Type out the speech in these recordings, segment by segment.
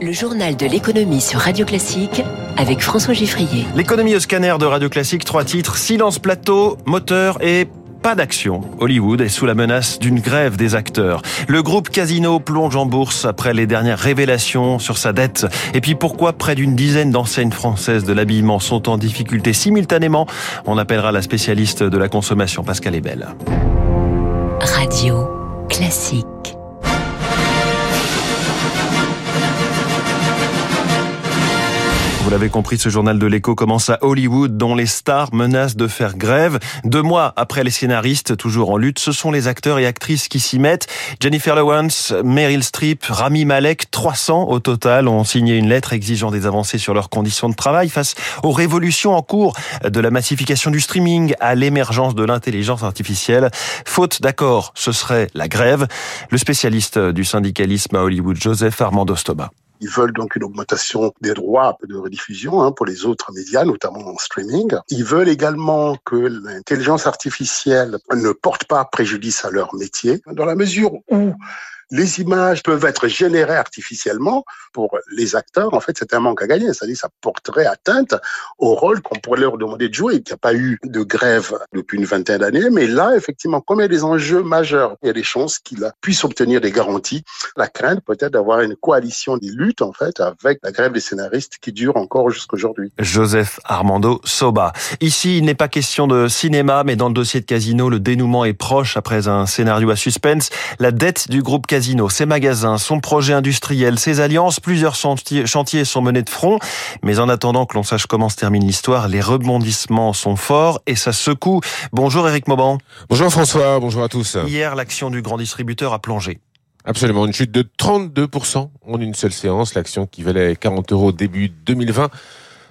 Le journal de l'économie sur Radio Classique avec François Giffrier. L'économie au scanner de Radio Classique, trois titres, silence plateau, moteur et pas d'action. Hollywood est sous la menace d'une grève des acteurs. Le groupe Casino plonge en bourse après les dernières révélations sur sa dette. Et puis pourquoi près d'une dizaine d'enseignes françaises de l'habillement sont en difficulté simultanément? On appellera la spécialiste de la consommation, Pascal Ebel. Radio Classique. Vous l'avez compris, ce journal de l'écho commence à Hollywood, dont les stars menacent de faire grève. Deux mois après les scénaristes, toujours en lutte, ce sont les acteurs et actrices qui s'y mettent. Jennifer Lawrence, Meryl Streep, Rami Malek, 300 au total, ont signé une lettre exigeant des avancées sur leurs conditions de travail face aux révolutions en cours de la massification du streaming à l'émergence de l'intelligence artificielle. Faute d'accord, ce serait la grève. Le spécialiste du syndicalisme à Hollywood, Joseph Armando Stoba. Ils veulent donc une augmentation des droits de rediffusion hein, pour les autres médias, notamment en streaming. Ils veulent également que l'intelligence artificielle ne porte pas préjudice à leur métier, dans la mesure où les images peuvent être générées artificiellement. Pour les acteurs, en fait, c'est un manque à gagner. C'est-à-dire ça porterait atteinte au rôle qu'on pourrait leur demander de jouer. Il n'y a pas eu de grève depuis une vingtaine d'années, mais là, effectivement, comme il y a des enjeux majeurs, il y a des chances qu'ils puissent obtenir des garanties. La crainte peut-être d'avoir une coalition des luttes, en fait, avec la grève des scénaristes qui dure encore jusqu'aujourd'hui. Joseph Armando Soba. Ici, il n'est pas question de cinéma, mais dans le dossier de Casino, le dénouement est proche après un scénario à suspense. La dette du groupe ses magasins, son projet industriel, ses alliances, plusieurs chantiers sont menés de front. Mais en attendant que l'on sache comment se termine l'histoire, les rebondissements sont forts et ça secoue. Bonjour Eric Mauban. Bonjour François, bonjour à tous. Hier, l'action du grand distributeur a plongé. Absolument, une chute de 32% en une seule séance. L'action qui valait 40 euros début 2020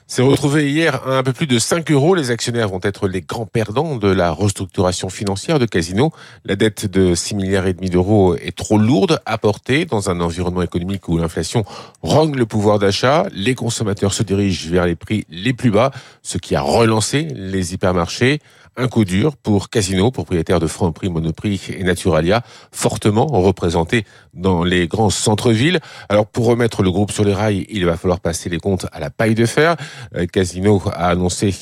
s'est retrouvé hier à un peu plus de 5 euros. Les actionnaires vont être les grands perdants de la restructuration financière de Casino. La dette de 6 milliards et demi d'euros est trop lourde à porter dans un environnement économique où l'inflation rogne le pouvoir d'achat. Les consommateurs se dirigent vers les prix les plus bas, ce qui a relancé les hypermarchés. Un coup dur pour Casino, propriétaire de Franprix, Monoprix et Naturalia, fortement représenté dans les grands centres-villes. Alors pour remettre le groupe sur les rails, il va falloir passer les comptes à la paille de fer. Euh, Casino a annoncé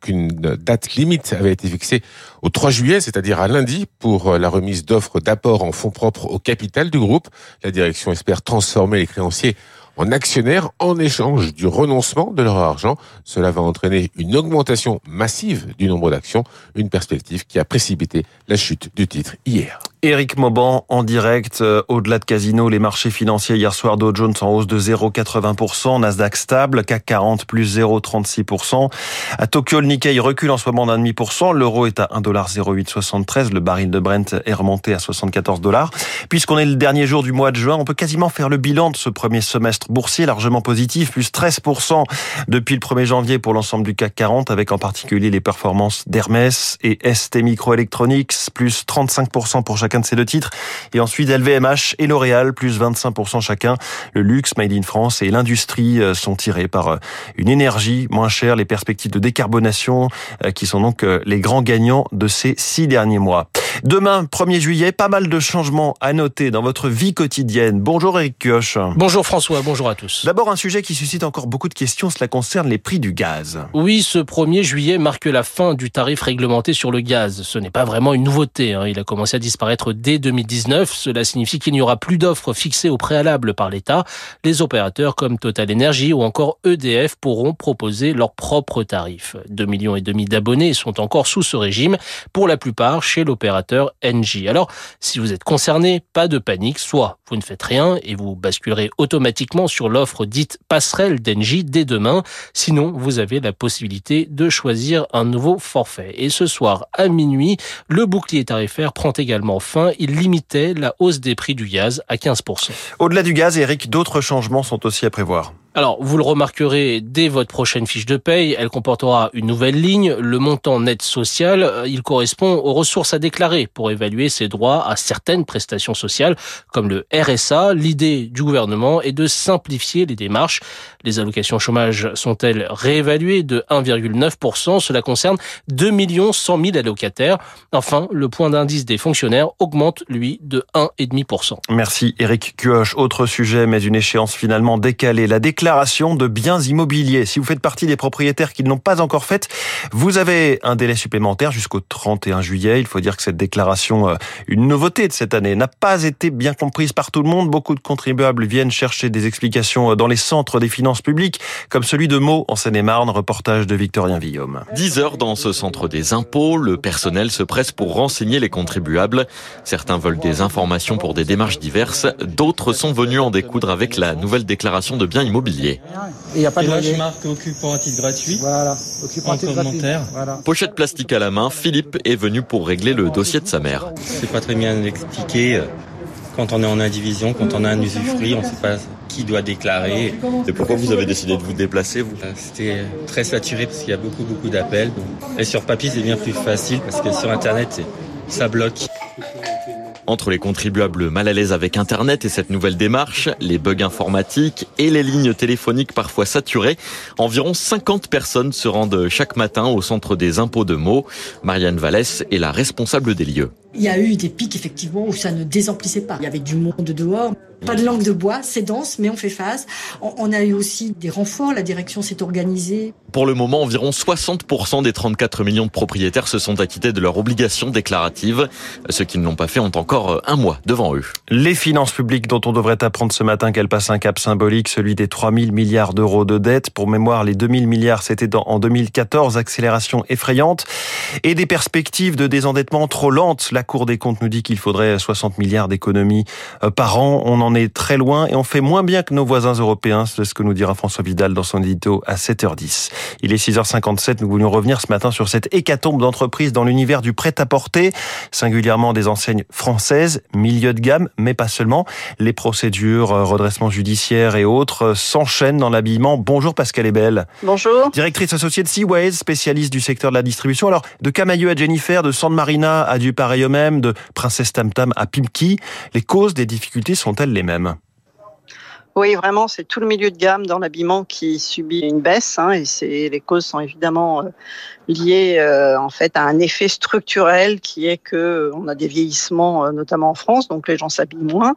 qu'une date limite avait été fixée au 3 juillet, c'est-à-dire à lundi, pour la remise d'offres d'apport en fonds propres au capital du groupe. La direction espère transformer les créanciers en actionnaires en échange du renoncement de leur argent. Cela va entraîner une augmentation massive du nombre d'actions, une perspective qui a précipité la chute du titre hier. Éric Mauban en direct. Euh, au-delà de Casino, les marchés financiers hier soir, Dow Jones en hausse de 0,80%, Nasdaq stable, CAC 40 plus 0,36%. À Tokyo, le Nikkei recule en ce moment d'un demi pour cent. L'euro est à 1,0873. Le baril de Brent est remonté à 74 dollars. Puisqu'on est le dernier jour du mois de juin, on peut quasiment faire le bilan de ce premier semestre boursier largement positif, plus 13% depuis le 1er janvier pour l'ensemble du CAC 40, avec en particulier les performances d'Hermès et ST Microelectronics, plus 35% pour chaque de ces deux titres. Et ensuite LVMH et L'Oréal, plus 25% chacun. Le luxe, Made in France et l'industrie euh, sont tirés par euh, une énergie moins chère, les perspectives de décarbonation euh, qui sont donc les grands gagnants de ces six derniers mois. Demain, 1er juillet, pas mal de changements à noter dans votre vie quotidienne. Bonjour Eric Kioch. Bonjour François, bonjour à tous. D'abord un sujet qui suscite encore beaucoup de questions, cela concerne les prix du gaz. Oui, ce 1er juillet marque la fin du tarif réglementé sur le gaz. Ce n'est pas vraiment une nouveauté, hein. il a commencé à disparaître dès 2019. Cela signifie qu'il n'y aura plus d'offres fixées au préalable par l'État. Les opérateurs comme Total Energy ou encore EDF pourront proposer leurs propres tarifs. 2 millions et demi d'abonnés sont encore sous ce régime, pour la plupart chez l'opérateur NG. Alors, si vous êtes concerné, pas de panique, soit vous ne faites rien et vous basculerez automatiquement sur l'offre dite passerelle d'Engie dès demain, sinon vous avez la possibilité de choisir un nouveau forfait. Et ce soir à minuit, le bouclier tarifaire prend également fin, il limitait la hausse des prix du gaz à 15%. Au-delà du gaz, Eric, d'autres changements sont aussi à prévoir. Alors, vous le remarquerez dès votre prochaine fiche de paye, elle comportera une nouvelle ligne, le montant net social. Il correspond aux ressources à déclarer pour évaluer ses droits à certaines prestations sociales, comme le RSA. L'idée du gouvernement est de simplifier les démarches. Les allocations chômage sont-elles réévaluées de 1,9% Cela concerne 2 100 000 allocataires. Enfin, le point d'indice des fonctionnaires augmente, lui, de 1,5%. Merci Eric Cuoche. Autre sujet, mais une échéance finalement décalée. La de biens immobiliers. Si vous faites partie des propriétaires qui ne l'ont pas encore faite, vous avez un délai supplémentaire jusqu'au 31 juillet. Il faut dire que cette déclaration, euh, une nouveauté de cette année, n'a pas été bien comprise par tout le monde. Beaucoup de contribuables viennent chercher des explications euh, dans les centres des finances publiques, comme celui de Meaux en Seine-et-Marne, reportage de Victorien Villaume. 10 heures dans ce centre des impôts, le personnel se presse pour renseigner les contribuables. Certains veulent des informations pour des démarches diverses, d'autres sont venus en découdre avec la nouvelle déclaration de biens immobiliers. Il n'y a pas de loyer. marque occupant à titre gratuit. Voilà, occupant à titre gratuit. Voilà. Pochette plastique à la main, Philippe est venu pour régler le dossier de sa mère. C'est pas très bien expliqué. Euh, quand on est en indivision, quand on a un usufruit, on ne sait pas qui doit déclarer. Et pourquoi vous avez décidé de vous déplacer vous? Euh, C'était très saturé parce qu'il y a beaucoup beaucoup d'appels. Et sur papier c'est bien plus facile parce que sur internet ça bloque. Entre les contribuables mal à l'aise avec Internet et cette nouvelle démarche, les bugs informatiques et les lignes téléphoniques parfois saturées, environ 50 personnes se rendent chaque matin au centre des impôts de Meaux. Marianne Vallès est la responsable des lieux. Il y a eu des pics effectivement où ça ne désemplissait pas. Il y avait du monde dehors. Pas de langue de bois, c'est dense, mais on fait face. On a eu aussi des renforts, la direction s'est organisée. Pour le moment, environ 60% des 34 millions de propriétaires se sont acquittés de leurs obligations déclaratives. Ceux qui ne l'ont pas fait ont encore un mois devant eux. Les finances publiques dont on devrait apprendre ce matin qu'elles passent un cap symbolique, celui des 3 000 milliards d'euros de dette. Pour mémoire, les 2 000 milliards, c'était en 2014, accélération effrayante. Et des perspectives de désendettement trop lentes. La Cour des comptes nous dit qu'il faudrait 60 milliards d'économies euh, par an. On en est très loin et on fait moins bien que nos voisins européens. C'est ce que nous dira François Vidal dans son édito à 7h10. Il est 6h57. Nous voulions revenir ce matin sur cette hécatombe d'entreprises dans l'univers du prêt-à-porter, singulièrement des enseignes françaises, milieu de gamme, mais pas seulement. Les procédures, euh, redressement judiciaire et autres euh, s'enchaînent dans l'habillement. Bonjour Pascal Ebel. Bonjour. Directrice associée de Seaways, spécialiste du secteur de la distribution. Alors, de Camailleux à Jennifer, de San Marina à du pareil même, de Princesse Tam Tam à Pimki, les causes des difficultés sont-elles les mêmes? Oui, vraiment, c'est tout le milieu de gamme dans l'habillement qui subit une baisse, hein, et c'est les causes sont évidemment euh, liées euh, en fait à un effet structurel qui est que euh, on a des vieillissements, notamment en France, donc les gens s'habillent moins,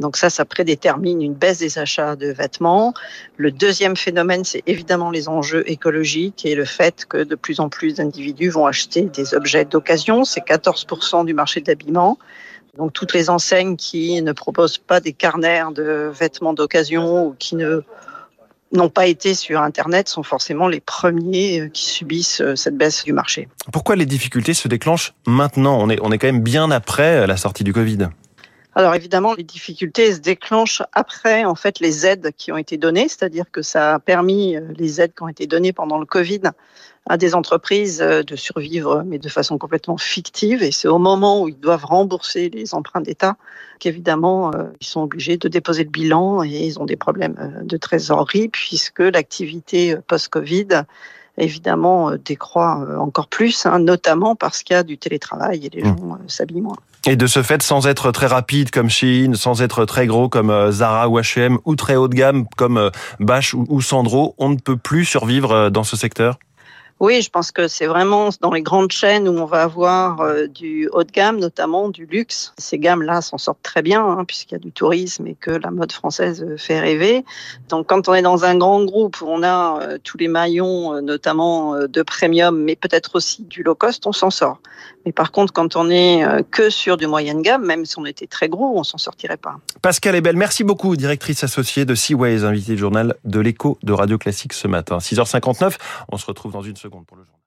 donc ça, ça prédétermine une baisse des achats de vêtements. Le deuxième phénomène, c'est évidemment les enjeux écologiques et le fait que de plus en plus d'individus vont acheter des objets d'occasion, c'est 14% du marché de l'habillement. Donc toutes les enseignes qui ne proposent pas des carnets de vêtements d'occasion ou qui ne n'ont pas été sur Internet sont forcément les premiers euh, qui subissent euh, cette baisse du marché. Pourquoi les difficultés se déclenchent maintenant? On est, on est quand même bien après euh, la sortie du Covid. Alors évidemment, les difficultés se déclenchent après en fait les aides qui ont été données, c'est-à-dire que ça a permis euh, les aides qui ont été données pendant le Covid à des entreprises euh, de survivre, mais de façon complètement fictive. Et c'est au moment où ils doivent rembourser les emprunts d'État qu'évidemment euh, ils sont obligés de déposer le bilan et ils ont des problèmes de trésorerie puisque l'activité post-Covid évidemment décroît encore plus, hein, notamment parce qu'il y a du télétravail et les mmh. gens s'habillent moins. Et de ce fait, sans être très rapide comme Shein, sans être très gros comme euh, Zara ou H&M, ou très haut de gamme comme euh, Bash ou Sandro, on ne peut plus survivre euh, dans ce secteur? Oui, je pense que c'est vraiment dans les grandes chaînes où on va avoir euh, du haut de gamme, notamment du luxe. Ces gammes-là s'en sortent très bien, hein, puisqu'il y a du tourisme et que la mode française fait rêver. Donc quand on est dans un grand groupe où on a euh, tous les maillons, euh, notamment de premium, mais peut-être aussi du low cost, on s'en sort. Mais par contre, quand on est que sur du moyenne gamme, même si on était très gros, on s'en sortirait pas. Pascal Ebel, merci beaucoup, directrice associée de Seaways, invitée du journal de l'écho de Radio Classique ce matin. 6h59, on se retrouve dans une seconde pour le journal.